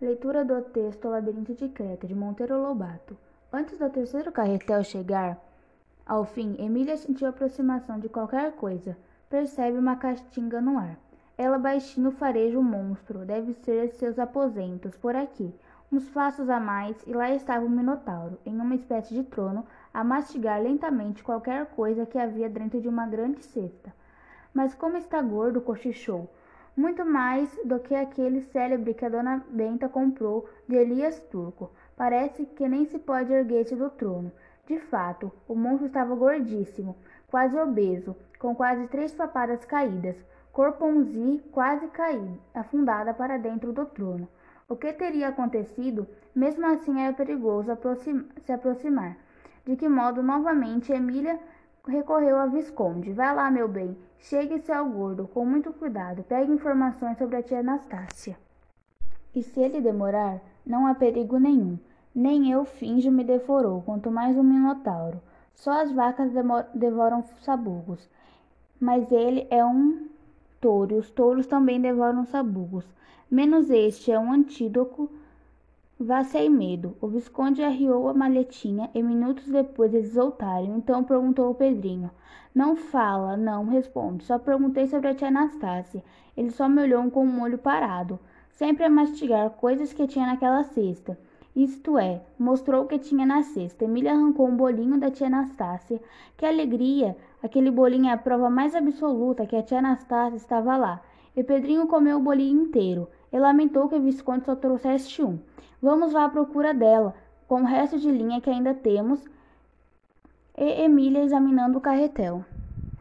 Leitura do texto Labirinto de Creta, de Monteiro Lobato. Antes do terceiro carretel chegar ao fim, Emília sentiu a aproximação de qualquer coisa. Percebe uma castinga no ar. Ela baixinho fareja o monstro. Deve ser seus aposentos, por aqui. Uns passos a mais, e lá estava o Minotauro, em uma espécie de trono, a mastigar lentamente qualquer coisa que havia dentro de uma grande cesta. Mas como está gordo, cochichou muito mais do que aquele célebre que a dona Benta comprou de Elias Turco. Parece que nem se pode erguer-se do trono. De fato, o monstro estava gordíssimo, quase obeso, com quase três papadas caídas, corponzi quase caído, afundada para dentro do trono. O que teria acontecido? Mesmo assim era perigoso aproxima se aproximar. De que modo, novamente, Emília recorreu a Visconde. Vai lá, meu bem. Chegue-se ao gordo, com muito cuidado. Pegue informações sobre a tia Anastácia. E se ele demorar, não há perigo nenhum. Nem eu finjo me devorou, quanto mais um minotauro. Só as vacas devoram sabugos. Mas ele é um touro, e os touros também devoram sabugos. Menos este é um antídoto Vá sem medo. O Visconde arriou a malhetinha e minutos depois eles voltaram. Então perguntou o Pedrinho. Não fala, não responde. Só perguntei sobre a tia Anastácia. Ele só me olhou com um olho parado, sempre a mastigar coisas que tinha naquela cesta. Isto é, mostrou o que tinha na cesta. Emília arrancou um bolinho da tia Anastácia. Que alegria! Aquele bolinho é a prova mais absoluta que a tia Anastácia estava lá. E Pedrinho comeu o bolinho inteiro e lamentou que o Visconde só trouxesse um. Vamos lá à procura dela, com o resto de linha que ainda temos, e Emília examinando o carretel.